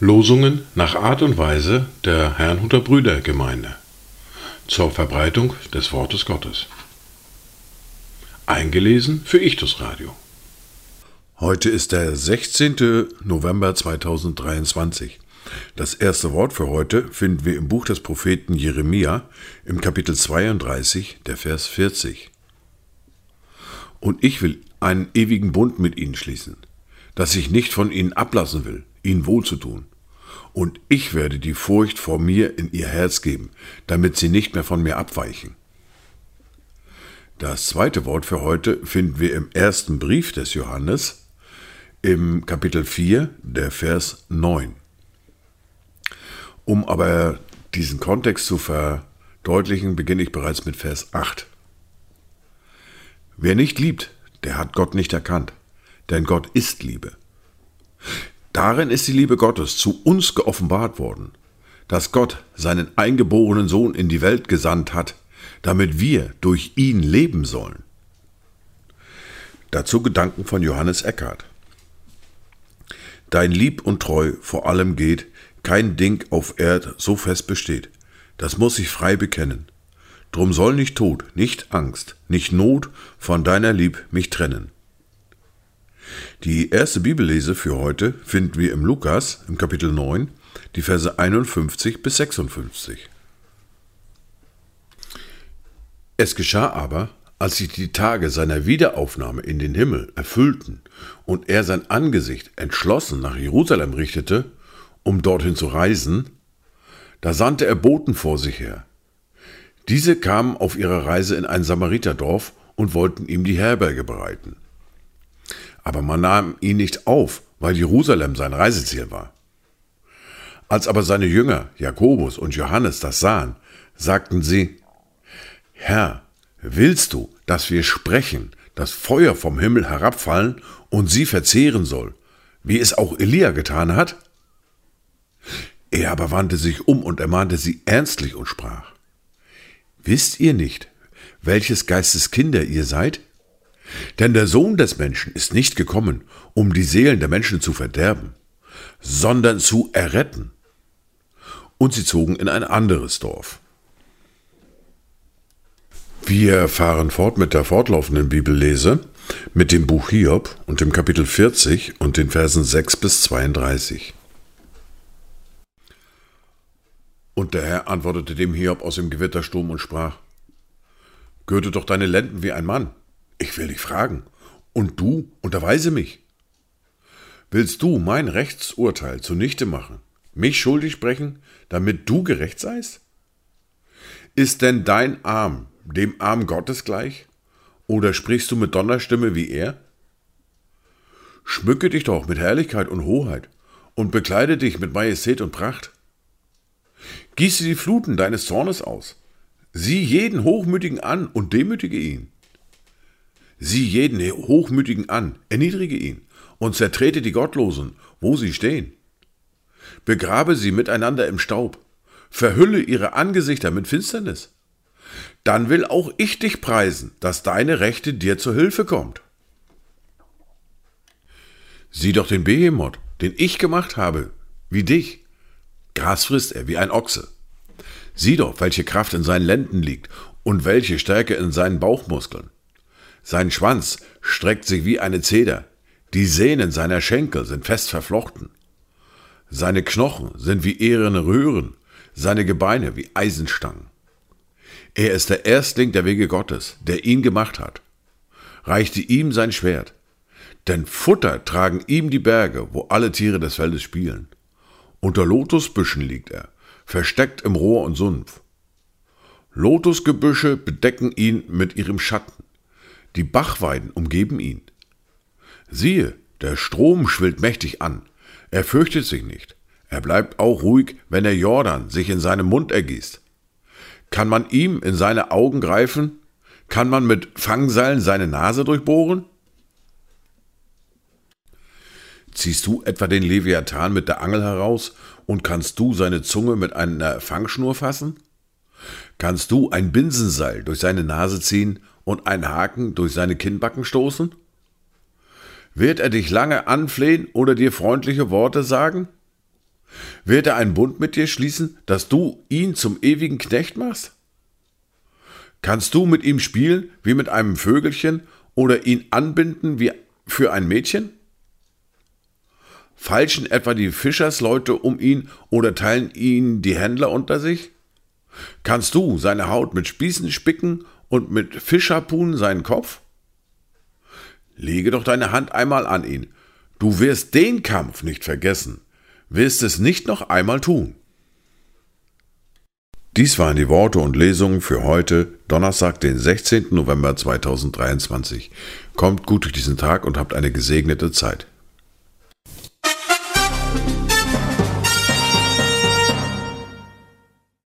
Losungen nach Art und Weise der Herrnhuter Brüdergemeinde zur Verbreitung des Wortes Gottes. Eingelesen für Ichtus Radio. Heute ist der 16. November 2023. Das erste Wort für heute finden wir im Buch des Propheten Jeremia im Kapitel 32, der Vers 40. Und ich will einen ewigen Bund mit ihnen schließen, dass ich nicht von ihnen ablassen will, ihnen wohlzutun. Und ich werde die Furcht vor mir in ihr Herz geben, damit sie nicht mehr von mir abweichen. Das zweite Wort für heute finden wir im ersten Brief des Johannes, im Kapitel 4, der Vers 9. Um aber diesen Kontext zu verdeutlichen, beginne ich bereits mit Vers 8. Wer nicht liebt, der hat Gott nicht erkannt, denn Gott ist Liebe. Darin ist die Liebe Gottes zu uns geoffenbart worden, dass Gott seinen eingeborenen Sohn in die Welt gesandt hat, damit wir durch ihn leben sollen. Dazu Gedanken von Johannes Eckhardt. Dein Lieb und Treu vor allem geht, kein Ding auf Erd so fest besteht. Das muss ich frei bekennen. Drum soll nicht Tod, nicht Angst, nicht Not von deiner Lieb mich trennen. Die erste Bibellese für heute finden wir im Lukas im Kapitel 9, die Verse 51 bis 56. Es geschah aber, als sich die Tage seiner Wiederaufnahme in den Himmel erfüllten und er sein Angesicht entschlossen nach Jerusalem richtete, um dorthin zu reisen, da sandte er Boten vor sich her. Diese kamen auf ihrer Reise in ein Samariterdorf und wollten ihm die Herberge bereiten. Aber man nahm ihn nicht auf, weil Jerusalem sein Reiseziel war. Als aber seine Jünger, Jakobus und Johannes, das sahen, sagten sie, Herr, willst du, dass wir sprechen, dass Feuer vom Himmel herabfallen und sie verzehren soll, wie es auch Elia getan hat? Er aber wandte sich um und ermahnte sie ernstlich und sprach, Wisst ihr nicht, welches Geistes Kinder ihr seid? Denn der Sohn des Menschen ist nicht gekommen, um die Seelen der Menschen zu verderben, sondern zu erretten. Und sie zogen in ein anderes Dorf. Wir fahren fort mit der fortlaufenden Bibellese, mit dem Buch Hiob und dem Kapitel 40 und den Versen 6 bis 32. Und der Herr antwortete dem Hiob aus dem Gewittersturm und sprach, Gürte doch deine Lenden wie ein Mann. Ich will dich fragen. Und du unterweise mich. Willst du mein Rechtsurteil zunichte machen, mich schuldig sprechen, damit du gerecht seist? Ist denn dein Arm dem Arm Gottes gleich? Oder sprichst du mit Donnerstimme wie er? Schmücke dich doch mit Herrlichkeit und Hoheit und bekleide dich mit Majestät und Pracht. Gieße die Fluten deines Zornes aus. Sieh jeden Hochmütigen an und demütige ihn. Sieh jeden Hochmütigen an, erniedrige ihn und zertrete die Gottlosen, wo sie stehen. Begrabe sie miteinander im Staub, verhülle ihre Angesichter mit Finsternis. Dann will auch ich dich preisen, dass deine Rechte dir zur Hilfe kommt. Sieh doch den Behemoth, den ich gemacht habe, wie dich. Gras frisst er wie ein Ochse. Sieh doch, welche Kraft in seinen Lenden liegt und welche Stärke in seinen Bauchmuskeln. Sein Schwanz streckt sich wie eine Zeder, die Sehnen seiner Schenkel sind fest verflochten. Seine Knochen sind wie ehrene Röhren, seine Gebeine wie Eisenstangen. Er ist der Erstling der Wege Gottes, der ihn gemacht hat. Reichte ihm sein Schwert, denn Futter tragen ihm die Berge, wo alle Tiere des Feldes spielen. Unter Lotusbüschen liegt er, versteckt im Rohr und Sumpf. Lotusgebüsche bedecken ihn mit ihrem Schatten. Die Bachweiden umgeben ihn. Siehe, der Strom schwillt mächtig an. Er fürchtet sich nicht. Er bleibt auch ruhig, wenn der Jordan sich in seinem Mund ergießt. Kann man ihm in seine Augen greifen? Kann man mit Fangseilen seine Nase durchbohren? Ziehst du etwa den Leviathan mit der Angel heraus und kannst du seine Zunge mit einer Fangschnur fassen? Kannst du ein Binsenseil durch seine Nase ziehen und einen Haken durch seine Kinnbacken stoßen? Wird er dich lange anflehen oder dir freundliche Worte sagen? Wird er einen Bund mit dir schließen, dass du ihn zum ewigen Knecht machst? Kannst du mit ihm spielen wie mit einem Vögelchen oder ihn anbinden wie für ein Mädchen? Falschen etwa die Fischersleute um ihn oder teilen ihn die Händler unter sich? Kannst du seine Haut mit Spießen spicken und mit Fischharpunen seinen Kopf? Lege doch deine Hand einmal an ihn. Du wirst den Kampf nicht vergessen, wirst es nicht noch einmal tun. Dies waren die Worte und Lesungen für heute, Donnerstag, den 16. November 2023. Kommt gut durch diesen Tag und habt eine gesegnete Zeit.